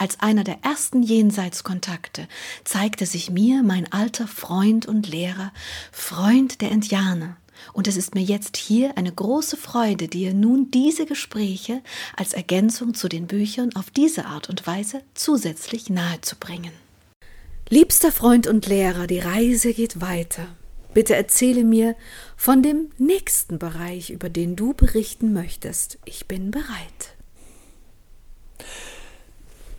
Als einer der ersten Jenseitskontakte zeigte sich mir mein alter Freund und Lehrer, Freund der Indianer, und es ist mir jetzt hier eine große Freude, dir nun diese Gespräche als Ergänzung zu den Büchern auf diese Art und Weise zusätzlich nahezubringen. Liebster Freund und Lehrer, die Reise geht weiter. Bitte erzähle mir von dem nächsten Bereich, über den du berichten möchtest. Ich bin bereit.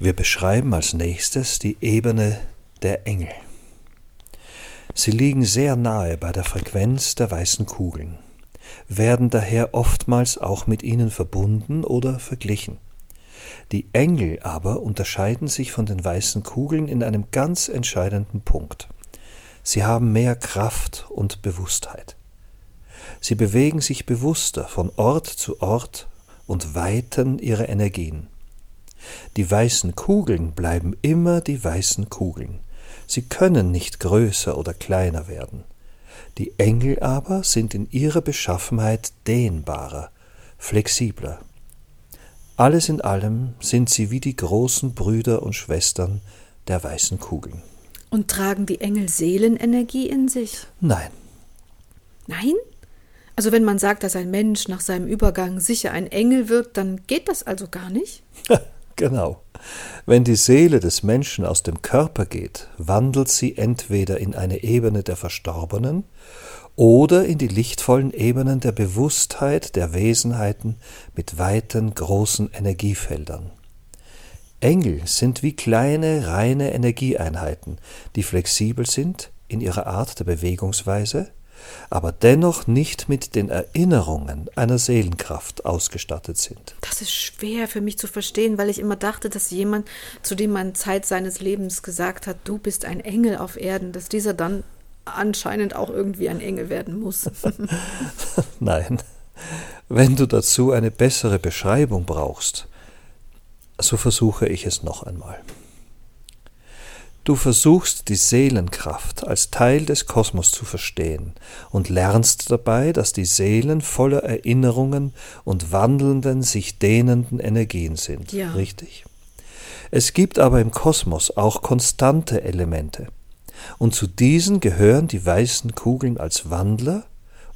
Wir beschreiben als nächstes die Ebene der Engel. Sie liegen sehr nahe bei der Frequenz der weißen Kugeln, werden daher oftmals auch mit ihnen verbunden oder verglichen. Die Engel aber unterscheiden sich von den weißen Kugeln in einem ganz entscheidenden Punkt. Sie haben mehr Kraft und Bewusstheit. Sie bewegen sich bewusster von Ort zu Ort und weiten ihre Energien. Die weißen Kugeln bleiben immer die weißen Kugeln. Sie können nicht größer oder kleiner werden. Die Engel aber sind in ihrer Beschaffenheit dehnbarer, flexibler. Alles in allem sind sie wie die großen Brüder und Schwestern der weißen Kugeln. Und tragen die Engel Seelenenergie in sich? Nein. Nein? Also wenn man sagt, dass ein Mensch nach seinem Übergang sicher ein Engel wird, dann geht das also gar nicht? Genau. Wenn die Seele des Menschen aus dem Körper geht, wandelt sie entweder in eine Ebene der Verstorbenen oder in die lichtvollen Ebenen der Bewusstheit der Wesenheiten mit weiten, großen Energiefeldern. Engel sind wie kleine, reine Energieeinheiten, die flexibel sind in ihrer Art der Bewegungsweise, aber dennoch nicht mit den Erinnerungen einer Seelenkraft ausgestattet sind. Das ist schwer für mich zu verstehen, weil ich immer dachte, dass jemand, zu dem man Zeit seines Lebens gesagt hat, du bist ein Engel auf Erden, dass dieser dann anscheinend auch irgendwie ein Engel werden muss. Nein. Wenn du dazu eine bessere Beschreibung brauchst, so versuche ich es noch einmal. Du versuchst die Seelenkraft als Teil des Kosmos zu verstehen und lernst dabei, dass die Seelen voller Erinnerungen und wandelnden, sich dehnenden Energien sind. Ja. Richtig? Es gibt aber im Kosmos auch konstante Elemente. Und zu diesen gehören die weißen Kugeln als Wandler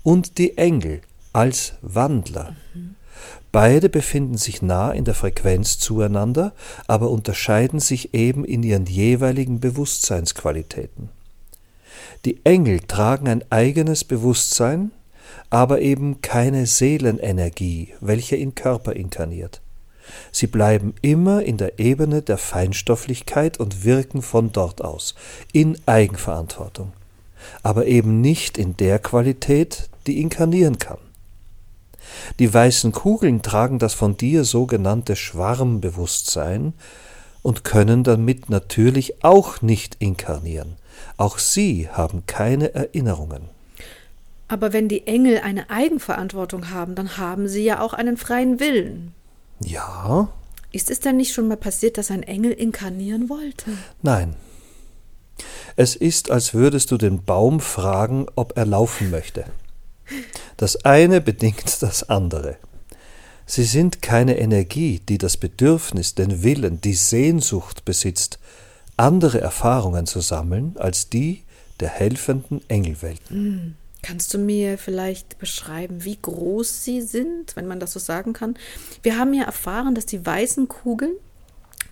und die Engel als Wandler. Mhm. Beide befinden sich nah in der Frequenz zueinander, aber unterscheiden sich eben in ihren jeweiligen Bewusstseinsqualitäten. Die Engel tragen ein eigenes Bewusstsein, aber eben keine Seelenenergie, welche in Körper inkarniert. Sie bleiben immer in der Ebene der Feinstofflichkeit und wirken von dort aus, in Eigenverantwortung, aber eben nicht in der Qualität, die inkarnieren kann. Die weißen Kugeln tragen das von dir sogenannte Schwarmbewusstsein und können damit natürlich auch nicht inkarnieren. Auch sie haben keine Erinnerungen. Aber wenn die Engel eine Eigenverantwortung haben, dann haben sie ja auch einen freien Willen. Ja. Ist es denn nicht schon mal passiert, dass ein Engel inkarnieren wollte? Nein. Es ist, als würdest du den Baum fragen, ob er laufen möchte. Das eine bedingt das andere. Sie sind keine Energie, die das Bedürfnis, den Willen, die Sehnsucht besitzt, andere Erfahrungen zu sammeln als die der helfenden Engelwelten. Hm. Kannst du mir vielleicht beschreiben, wie groß sie sind, wenn man das so sagen kann? Wir haben ja erfahren, dass die weißen Kugeln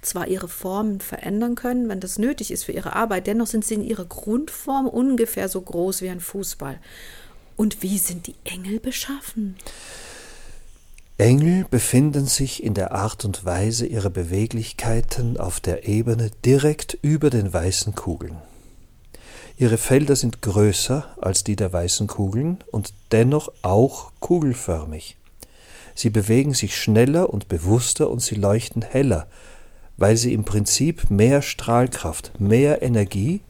zwar ihre Formen verändern können, wenn das nötig ist für ihre Arbeit, dennoch sind sie in ihrer Grundform ungefähr so groß wie ein Fußball. Und wie sind die Engel beschaffen? Engel befinden sich in der Art und Weise ihrer Beweglichkeiten auf der Ebene direkt über den weißen Kugeln. Ihre Felder sind größer als die der weißen Kugeln und dennoch auch kugelförmig. Sie bewegen sich schneller und bewusster und sie leuchten heller, weil sie im Prinzip mehr Strahlkraft, mehr Energie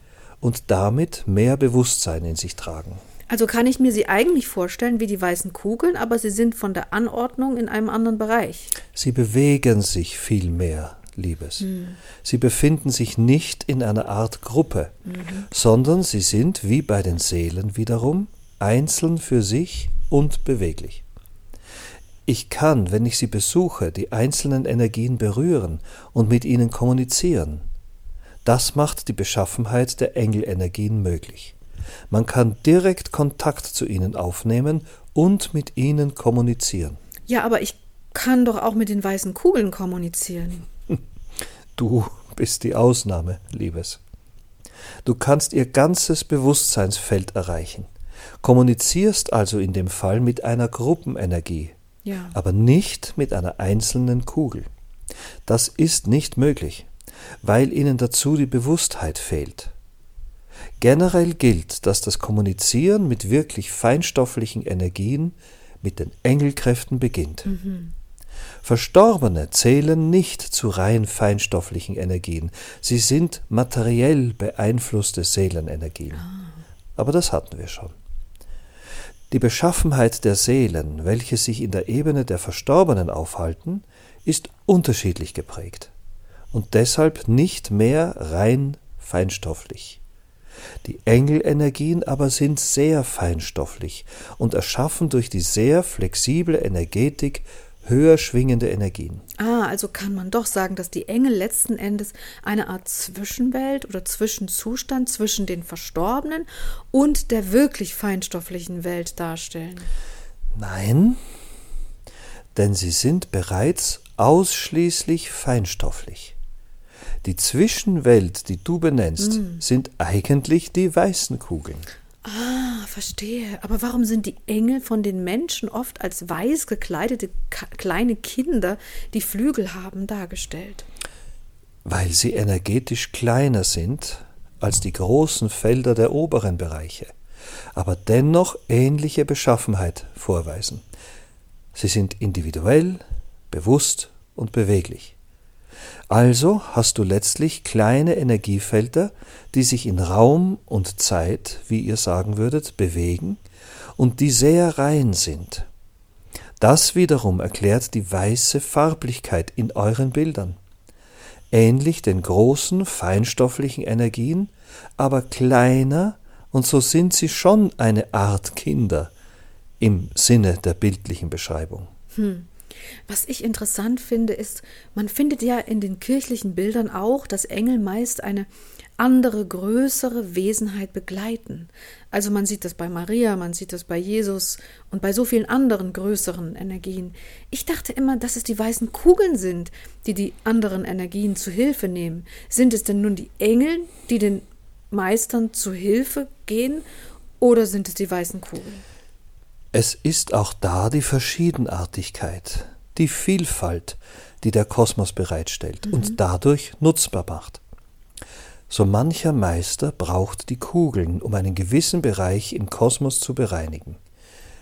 und damit mehr Bewusstsein in sich tragen. Also kann ich mir sie eigentlich vorstellen wie die weißen Kugeln, aber sie sind von der Anordnung in einem anderen Bereich. Sie bewegen sich viel mehr, Liebes. Mhm. Sie befinden sich nicht in einer Art Gruppe, mhm. sondern sie sind wie bei den Seelen wiederum einzeln für sich und beweglich. Ich kann, wenn ich sie besuche, die einzelnen Energien berühren und mit ihnen kommunizieren. Das macht die Beschaffenheit der Engelenergien möglich. Man kann direkt Kontakt zu ihnen aufnehmen und mit ihnen kommunizieren. Ja, aber ich kann doch auch mit den weißen Kugeln kommunizieren. Du bist die Ausnahme, Liebes. Du kannst ihr ganzes Bewusstseinsfeld erreichen, kommunizierst also in dem Fall mit einer Gruppenenergie, ja. aber nicht mit einer einzelnen Kugel. Das ist nicht möglich, weil ihnen dazu die Bewusstheit fehlt. Generell gilt, dass das Kommunizieren mit wirklich feinstofflichen Energien, mit den Engelkräften beginnt. Mhm. Verstorbene zählen nicht zu rein feinstofflichen Energien, sie sind materiell beeinflusste Seelenenergien. Ah. Aber das hatten wir schon. Die Beschaffenheit der Seelen, welche sich in der Ebene der Verstorbenen aufhalten, ist unterschiedlich geprägt und deshalb nicht mehr rein feinstofflich. Die Engelenergien aber sind sehr feinstofflich und erschaffen durch die sehr flexible Energetik höher schwingende Energien. Ah, also kann man doch sagen, dass die Engel letzten Endes eine Art Zwischenwelt oder Zwischenzustand zwischen den Verstorbenen und der wirklich feinstofflichen Welt darstellen. Nein, denn sie sind bereits ausschließlich feinstofflich. Die Zwischenwelt, die du benennst, mm. sind eigentlich die weißen Kugeln. Ah, verstehe. Aber warum sind die Engel von den Menschen oft als weiß gekleidete kleine Kinder, die Flügel haben, dargestellt? Weil sie energetisch kleiner sind als die großen Felder der oberen Bereiche, aber dennoch ähnliche Beschaffenheit vorweisen. Sie sind individuell, bewusst und beweglich. Also hast du letztlich kleine Energiefelder, die sich in Raum und Zeit, wie ihr sagen würdet, bewegen und die sehr rein sind. Das wiederum erklärt die weiße Farblichkeit in euren Bildern. Ähnlich den großen, feinstofflichen Energien, aber kleiner, und so sind sie schon eine Art Kinder im Sinne der bildlichen Beschreibung. Hm. Was ich interessant finde, ist, man findet ja in den kirchlichen Bildern auch, dass Engel meist eine andere, größere Wesenheit begleiten. Also man sieht das bei Maria, man sieht das bei Jesus und bei so vielen anderen größeren Energien. Ich dachte immer, dass es die weißen Kugeln sind, die die anderen Energien zu Hilfe nehmen. Sind es denn nun die Engel, die den Meistern zu Hilfe gehen, oder sind es die weißen Kugeln? Es ist auch da die Verschiedenartigkeit die Vielfalt, die der Kosmos bereitstellt mhm. und dadurch nutzbar macht. So mancher Meister braucht die Kugeln, um einen gewissen Bereich im Kosmos zu bereinigen.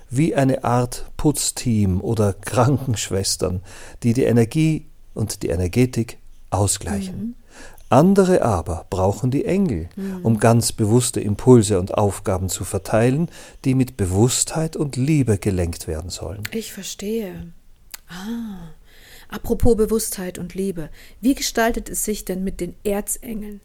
Wie eine Art Putzteam oder Krankenschwestern, die die Energie und die Energetik ausgleichen. Mhm. Andere aber brauchen die Engel, mhm. um ganz bewusste Impulse und Aufgaben zu verteilen, die mit Bewusstheit und Liebe gelenkt werden sollen. Ich verstehe. Ah, apropos Bewusstheit und Liebe, wie gestaltet es sich denn mit den Erzengeln?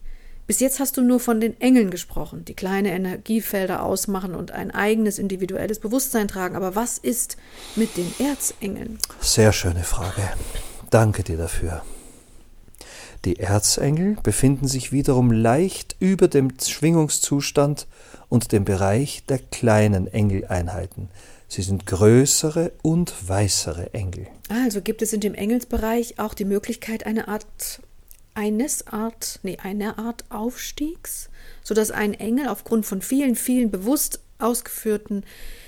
Bis jetzt hast du nur von den Engeln gesprochen, die kleine Energiefelder ausmachen und ein eigenes individuelles Bewusstsein tragen. Aber was ist mit den Erzengeln? Sehr schöne Frage. Danke dir dafür. Die Erzengel befinden sich wiederum leicht über dem Schwingungszustand und dem Bereich der kleinen Engeleinheiten, Sie sind größere und weißere Engel. Also gibt es in dem Engelsbereich auch die Möglichkeit eine Art eines Art, nee, eine Art Aufstiegs, sodass ein Engel aufgrund von vielen, vielen bewusst ausgeführten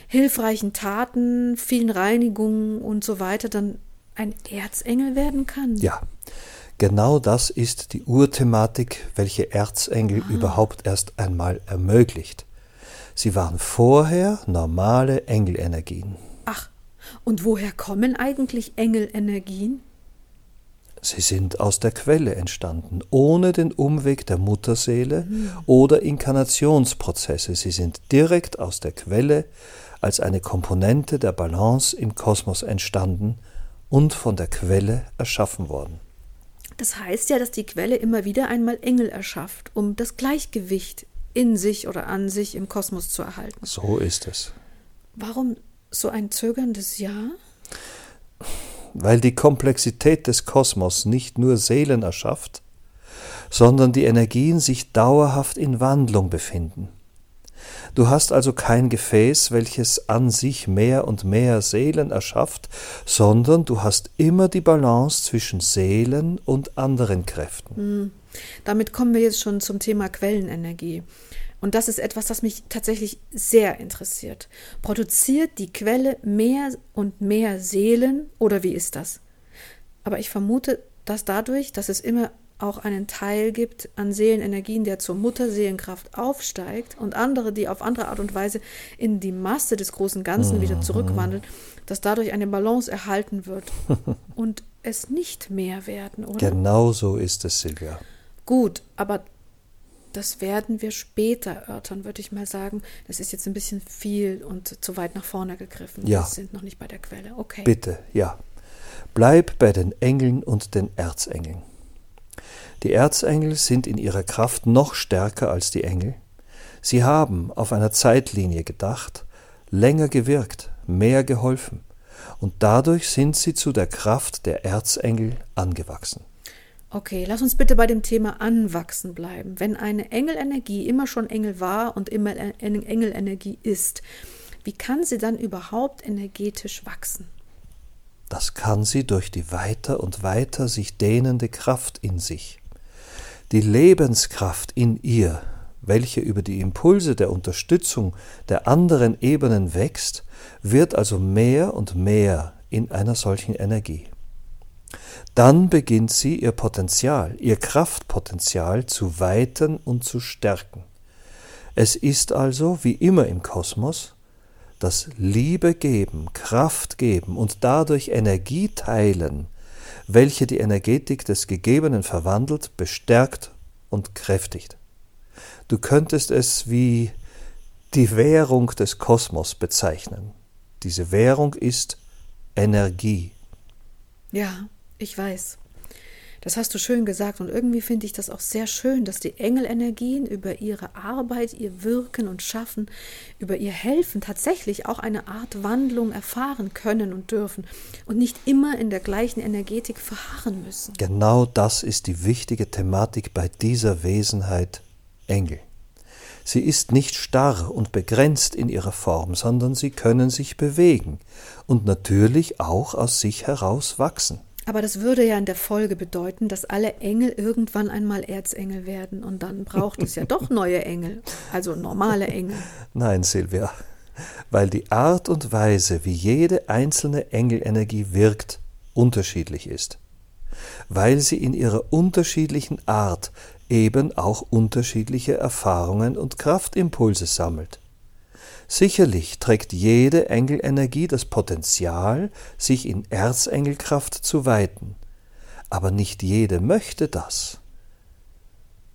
hilfreichen Taten, vielen Reinigungen und so weiter dann ein Erzengel werden kann. Ja, genau das ist die Urthematik, welche Erzengel ah. überhaupt erst einmal ermöglicht. Sie waren vorher normale Engelenergien. Ach, und woher kommen eigentlich Engelenergien? Sie sind aus der Quelle entstanden, ohne den Umweg der Mutterseele mhm. oder Inkarnationsprozesse. Sie sind direkt aus der Quelle als eine Komponente der Balance im Kosmos entstanden und von der Quelle erschaffen worden. Das heißt ja, dass die Quelle immer wieder einmal Engel erschafft, um das Gleichgewicht in sich oder an sich im Kosmos zu erhalten. So ist es. Warum so ein zögerndes Ja? weil die Komplexität des Kosmos nicht nur Seelen erschafft, sondern die Energien sich dauerhaft in Wandlung befinden. Du hast also kein Gefäß, welches an sich mehr und mehr Seelen erschafft, sondern du hast immer die Balance zwischen Seelen und anderen Kräften. Hm. Damit kommen wir jetzt schon zum Thema Quellenenergie. Und das ist etwas, das mich tatsächlich sehr interessiert. Produziert die Quelle mehr und mehr Seelen oder wie ist das? Aber ich vermute, dass dadurch, dass es immer auch einen Teil gibt an Seelenenergien, der zur Mutterseelenkraft aufsteigt und andere, die auf andere Art und Weise in die Masse des großen Ganzen wieder mhm. zurückwandeln, dass dadurch eine Balance erhalten wird und es nicht mehr werden, oder? Genau so ist es, Silvia. Gut, aber das werden wir später erörtern, würde ich mal sagen. Das ist jetzt ein bisschen viel und zu weit nach vorne gegriffen. Ja. Wir sind noch nicht bei der Quelle. Okay. Bitte, ja. Bleib bei den Engeln und den Erzengeln. Die Erzengel sind in ihrer Kraft noch stärker als die Engel. Sie haben auf einer Zeitlinie gedacht, länger gewirkt, mehr geholfen, und dadurch sind sie zu der Kraft der Erzengel angewachsen. Okay, lass uns bitte bei dem Thema Anwachsen bleiben. Wenn eine Engelenergie immer schon Engel war und immer Engelenergie ist, wie kann sie dann überhaupt energetisch wachsen? Das kann sie durch die weiter und weiter sich dehnende Kraft in sich. Die Lebenskraft in ihr, welche über die Impulse der Unterstützung der anderen Ebenen wächst, wird also mehr und mehr in einer solchen Energie. Dann beginnt sie ihr Potenzial, ihr Kraftpotenzial zu weiten und zu stärken. Es ist also, wie immer im Kosmos, das Liebe geben, Kraft geben und dadurch Energie teilen, welche die Energetik des Gegebenen verwandelt, bestärkt und kräftigt. Du könntest es wie die Währung des Kosmos bezeichnen. Diese Währung ist Energie. Ja, ich weiß. Das hast du schön gesagt und irgendwie finde ich das auch sehr schön, dass die Engelenergien über ihre Arbeit, ihr Wirken und Schaffen, über ihr Helfen tatsächlich auch eine Art Wandlung erfahren können und dürfen und nicht immer in der gleichen Energetik verharren müssen. Genau das ist die wichtige Thematik bei dieser Wesenheit Engel. Sie ist nicht starr und begrenzt in ihrer Form, sondern sie können sich bewegen und natürlich auch aus sich heraus wachsen. Aber das würde ja in der Folge bedeuten, dass alle Engel irgendwann einmal Erzengel werden und dann braucht es ja doch neue Engel, also normale Engel. Nein, Silvia, weil die Art und Weise, wie jede einzelne Engelenergie wirkt, unterschiedlich ist. Weil sie in ihrer unterschiedlichen Art eben auch unterschiedliche Erfahrungen und Kraftimpulse sammelt. Sicherlich trägt jede Engelenergie das Potenzial, sich in Erzengelkraft zu weiten, aber nicht jede möchte das.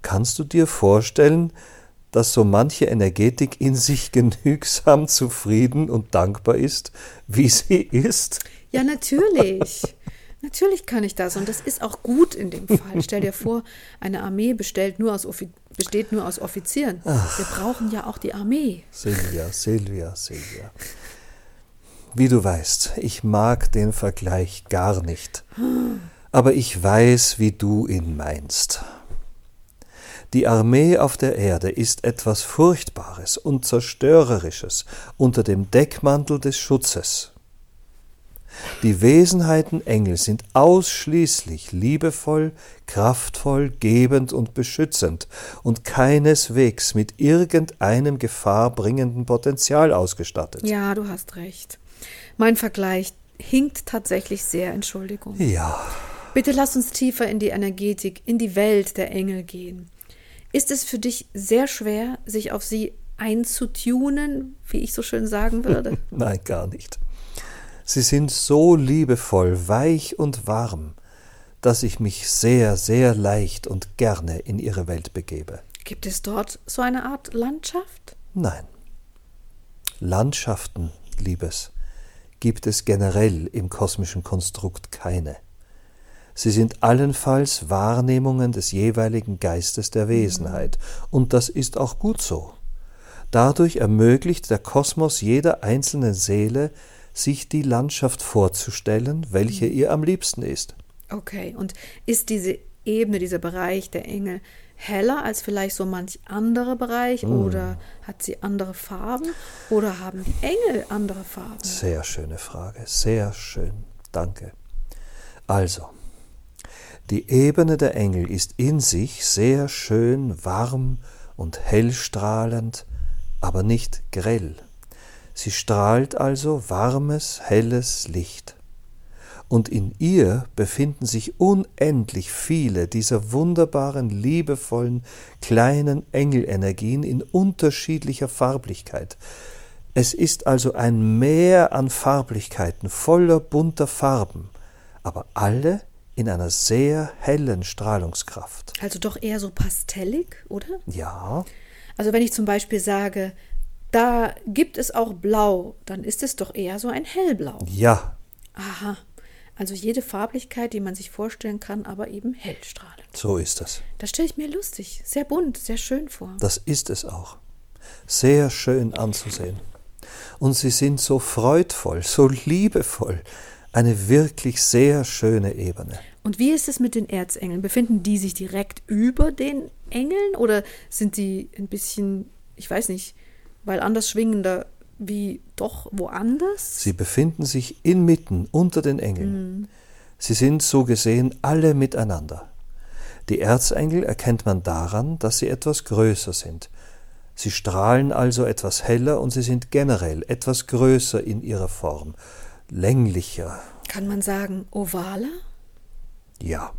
Kannst du dir vorstellen, dass so manche Energetik in sich genügsam zufrieden und dankbar ist, wie sie ist? Ja, natürlich. Natürlich kann ich das und das ist auch gut in dem Fall. Stell dir vor, eine Armee bestellt nur aus besteht nur aus Offizieren. Ach. Wir brauchen ja auch die Armee. Silvia, Silvia, Silvia. Wie du weißt, ich mag den Vergleich gar nicht. Aber ich weiß, wie du ihn meinst. Die Armee auf der Erde ist etwas Furchtbares und Zerstörerisches unter dem Deckmantel des Schutzes. Die Wesenheiten Engel sind ausschließlich liebevoll, kraftvoll, gebend und beschützend und keineswegs mit irgendeinem gefahrbringenden Potenzial ausgestattet. Ja, du hast recht. Mein Vergleich hinkt tatsächlich sehr, Entschuldigung. Ja. Bitte lass uns tiefer in die Energetik, in die Welt der Engel gehen. Ist es für dich sehr schwer, sich auf sie einzutunen, wie ich so schön sagen würde? Nein, gar nicht. Sie sind so liebevoll, weich und warm, dass ich mich sehr, sehr leicht und gerne in ihre Welt begebe. Gibt es dort so eine Art Landschaft? Nein. Landschaften, Liebes, gibt es generell im kosmischen Konstrukt keine. Sie sind allenfalls Wahrnehmungen des jeweiligen Geistes der Wesenheit, und das ist auch gut so. Dadurch ermöglicht der Kosmos jeder einzelnen Seele, sich die Landschaft vorzustellen, welche ihr am liebsten ist. Okay, und ist diese Ebene, dieser Bereich der Engel heller als vielleicht so manch anderer Bereich mm. oder hat sie andere Farben oder haben die Engel andere Farben? Sehr schöne Frage, sehr schön. Danke. Also, die Ebene der Engel ist in sich sehr schön warm und hellstrahlend, aber nicht grell. Sie strahlt also warmes, helles Licht. Und in ihr befinden sich unendlich viele dieser wunderbaren, liebevollen, kleinen Engelenergien in unterschiedlicher Farblichkeit. Es ist also ein Meer an Farblichkeiten voller bunter Farben, aber alle in einer sehr hellen Strahlungskraft. Also doch eher so pastellig, oder? Ja. Also wenn ich zum Beispiel sage, da gibt es auch Blau, dann ist es doch eher so ein Hellblau. Ja. Aha. Also jede Farblichkeit, die man sich vorstellen kann, aber eben hellstrahlend. So ist es. Das stelle ich mir lustig, sehr bunt, sehr schön vor. Das ist es auch. Sehr schön anzusehen. Und sie sind so freudvoll, so liebevoll, eine wirklich sehr schöne Ebene. Und wie ist es mit den Erzengeln? Befinden die sich direkt über den Engeln oder sind die ein bisschen, ich weiß nicht, weil anders schwingender wie doch woanders? Sie befinden sich inmitten unter den Engeln. Mhm. Sie sind so gesehen alle miteinander. Die Erzengel erkennt man daran, dass sie etwas größer sind. Sie strahlen also etwas heller und sie sind generell etwas größer in ihrer Form länglicher. Kann man sagen ovaler? Ja,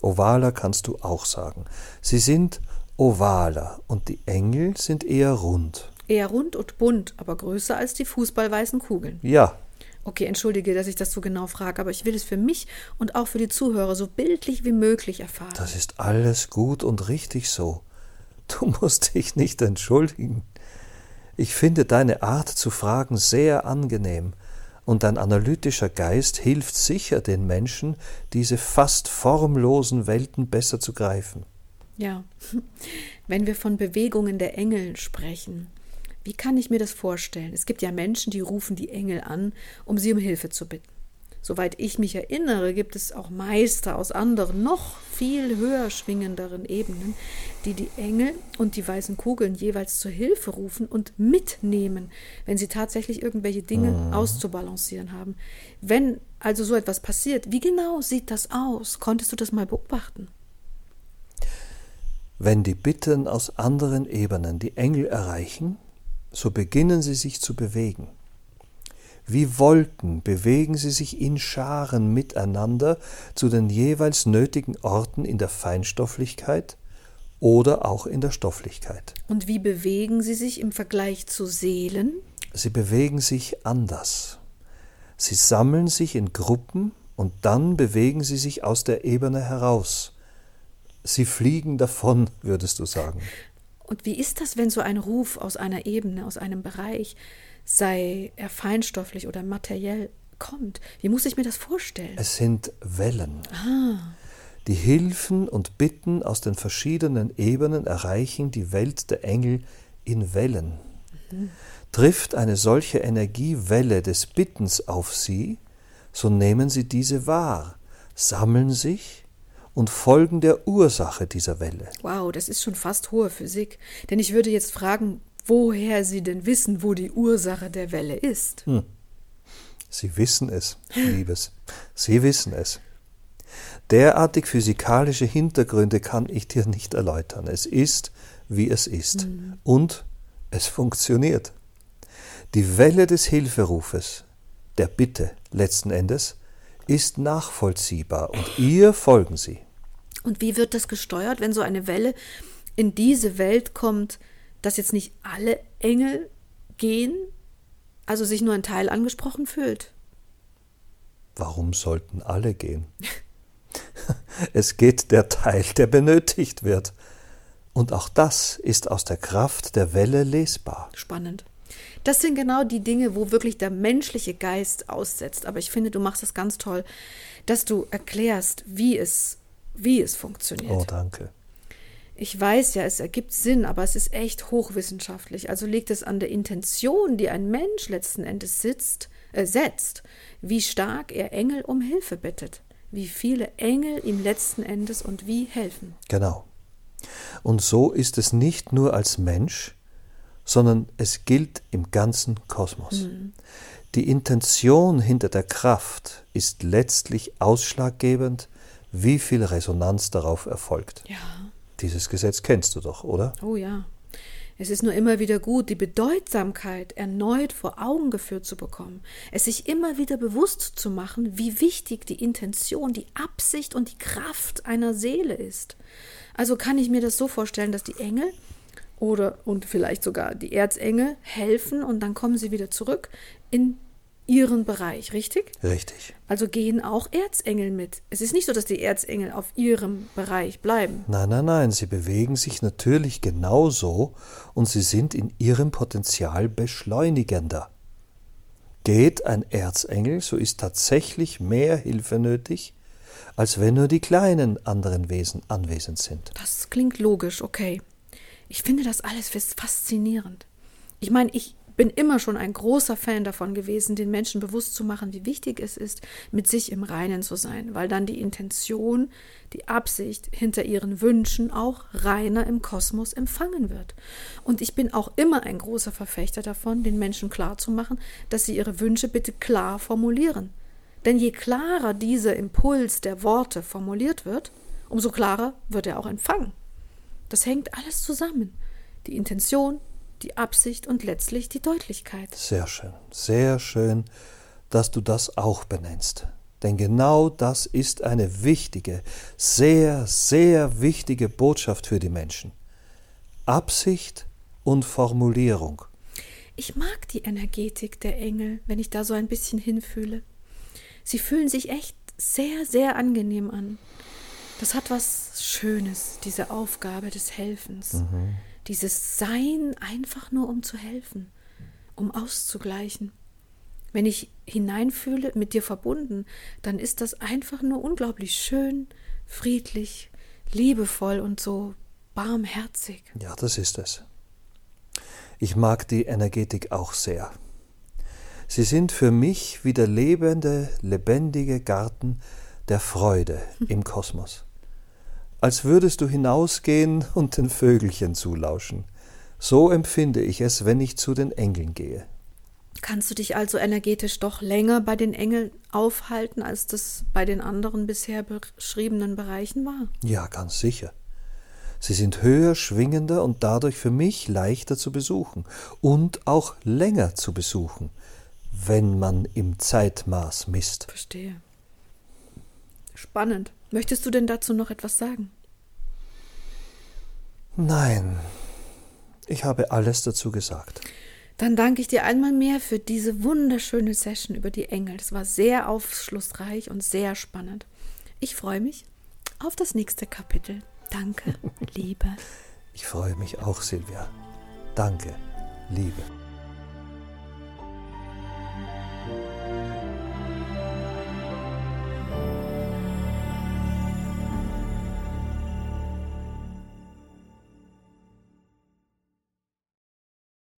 ovaler kannst du auch sagen. Sie sind ovaler und die Engel sind eher rund. Eher rund und bunt, aber größer als die fußballweißen Kugeln. Ja. Okay, entschuldige, dass ich das so genau frage, aber ich will es für mich und auch für die Zuhörer so bildlich wie möglich erfahren. Das ist alles gut und richtig so. Du musst dich nicht entschuldigen. Ich finde deine Art zu fragen sehr angenehm und ein analytischer Geist hilft sicher den Menschen, diese fast formlosen Welten besser zu greifen. Ja, wenn wir von Bewegungen der Engel sprechen, wie kann ich mir das vorstellen? Es gibt ja Menschen, die rufen die Engel an, um sie um Hilfe zu bitten. Soweit ich mich erinnere, gibt es auch Meister aus anderen, noch viel höher schwingenderen Ebenen, die die Engel und die weißen Kugeln jeweils zur Hilfe rufen und mitnehmen, wenn sie tatsächlich irgendwelche Dinge mhm. auszubalancieren haben. Wenn also so etwas passiert, wie genau sieht das aus? Konntest du das mal beobachten? Wenn die Bitten aus anderen Ebenen die Engel erreichen, so beginnen sie sich zu bewegen. Wie Wolken bewegen sie sich in Scharen miteinander zu den jeweils nötigen Orten in der Feinstofflichkeit oder auch in der Stofflichkeit. Und wie bewegen sie sich im Vergleich zu Seelen? Sie bewegen sich anders. Sie sammeln sich in Gruppen und dann bewegen sie sich aus der Ebene heraus. Sie fliegen davon, würdest du sagen. Und wie ist das, wenn so ein Ruf aus einer Ebene, aus einem Bereich sei er feinstofflich oder materiell, kommt. Wie muss ich mir das vorstellen? Es sind Wellen. Ah. Die Hilfen und Bitten aus den verschiedenen Ebenen erreichen die Welt der Engel in Wellen. Mhm. Trifft eine solche Energiewelle des Bittens auf sie, so nehmen sie diese wahr, sammeln sich und folgen der Ursache dieser Welle. Wow, das ist schon fast hohe Physik. Denn ich würde jetzt fragen, woher sie denn wissen, wo die Ursache der Welle ist. Hm. Sie wissen es, Liebes. Sie wissen es. Derartig physikalische Hintergründe kann ich dir nicht erläutern. Es ist, wie es ist. Mhm. Und es funktioniert. Die Welle des Hilferufes, der Bitte letzten Endes, ist nachvollziehbar und ihr folgen sie. Und wie wird das gesteuert, wenn so eine Welle in diese Welt kommt, dass jetzt nicht alle Engel gehen, also sich nur ein Teil angesprochen fühlt. Warum sollten alle gehen? Es geht der Teil, der benötigt wird. Und auch das ist aus der Kraft der Welle lesbar. Spannend. Das sind genau die Dinge, wo wirklich der menschliche Geist aussetzt. Aber ich finde, du machst das ganz toll, dass du erklärst, wie es, wie es funktioniert. Oh, danke. Ich weiß ja, es ergibt Sinn, aber es ist echt hochwissenschaftlich. Also liegt es an der Intention, die ein Mensch letzten Endes sitzt, äh, setzt, wie stark er Engel um Hilfe bittet, wie viele Engel ihm letzten Endes und wie helfen. Genau. Und so ist es nicht nur als Mensch, sondern es gilt im ganzen Kosmos. Mhm. Die Intention hinter der Kraft ist letztlich ausschlaggebend, wie viel Resonanz darauf erfolgt. Ja. Dieses Gesetz kennst du doch, oder? Oh ja. Es ist nur immer wieder gut, die Bedeutsamkeit erneut vor Augen geführt zu bekommen, es sich immer wieder bewusst zu machen, wie wichtig die Intention, die Absicht und die Kraft einer Seele ist. Also kann ich mir das so vorstellen, dass die Engel oder und vielleicht sogar die Erzengel helfen und dann kommen sie wieder zurück in ihren Bereich, richtig? Richtig. Also gehen auch Erzengel mit. Es ist nicht so, dass die Erzengel auf ihrem Bereich bleiben. Nein, nein, nein, sie bewegen sich natürlich genauso und sie sind in ihrem Potenzial beschleunigender. Geht ein Erzengel, so ist tatsächlich mehr Hilfe nötig, als wenn nur die kleinen anderen Wesen anwesend sind. Das klingt logisch, okay. Ich finde das alles faszinierend. Ich meine, ich bin immer schon ein großer Fan davon gewesen, den Menschen bewusst zu machen, wie wichtig es ist, mit sich im Reinen zu sein, weil dann die Intention, die Absicht hinter ihren Wünschen auch reiner im Kosmos empfangen wird. Und ich bin auch immer ein großer Verfechter davon, den Menschen klarzumachen, dass sie ihre Wünsche bitte klar formulieren. Denn je klarer dieser Impuls der Worte formuliert wird, umso klarer wird er auch empfangen. Das hängt alles zusammen. Die Intention, die Absicht und letztlich die Deutlichkeit. Sehr schön, sehr schön, dass du das auch benennst. Denn genau das ist eine wichtige, sehr, sehr wichtige Botschaft für die Menschen. Absicht und Formulierung. Ich mag die Energetik der Engel, wenn ich da so ein bisschen hinfühle. Sie fühlen sich echt sehr, sehr angenehm an. Das hat was Schönes, diese Aufgabe des Helfens. Mhm. Dieses Sein einfach nur, um zu helfen, um auszugleichen. Wenn ich hineinfühle, mit dir verbunden, dann ist das einfach nur unglaublich schön, friedlich, liebevoll und so barmherzig. Ja, das ist es. Ich mag die Energetik auch sehr. Sie sind für mich wie der lebende, lebendige Garten der Freude im Kosmos als würdest du hinausgehen und den Vögelchen zulauschen. So empfinde ich es, wenn ich zu den Engeln gehe. Kannst du dich also energetisch doch länger bei den Engeln aufhalten, als das bei den anderen bisher beschriebenen Bereichen war? Ja, ganz sicher. Sie sind höher, schwingender und dadurch für mich leichter zu besuchen und auch länger zu besuchen, wenn man im Zeitmaß misst. Verstehe. Spannend. Möchtest du denn dazu noch etwas sagen? Nein, ich habe alles dazu gesagt. Dann danke ich dir einmal mehr für diese wunderschöne Session über die Engel. Das war sehr aufschlussreich und sehr spannend. Ich freue mich auf das nächste Kapitel. Danke, Liebe. Ich freue mich auch, Silvia. Danke, Liebe.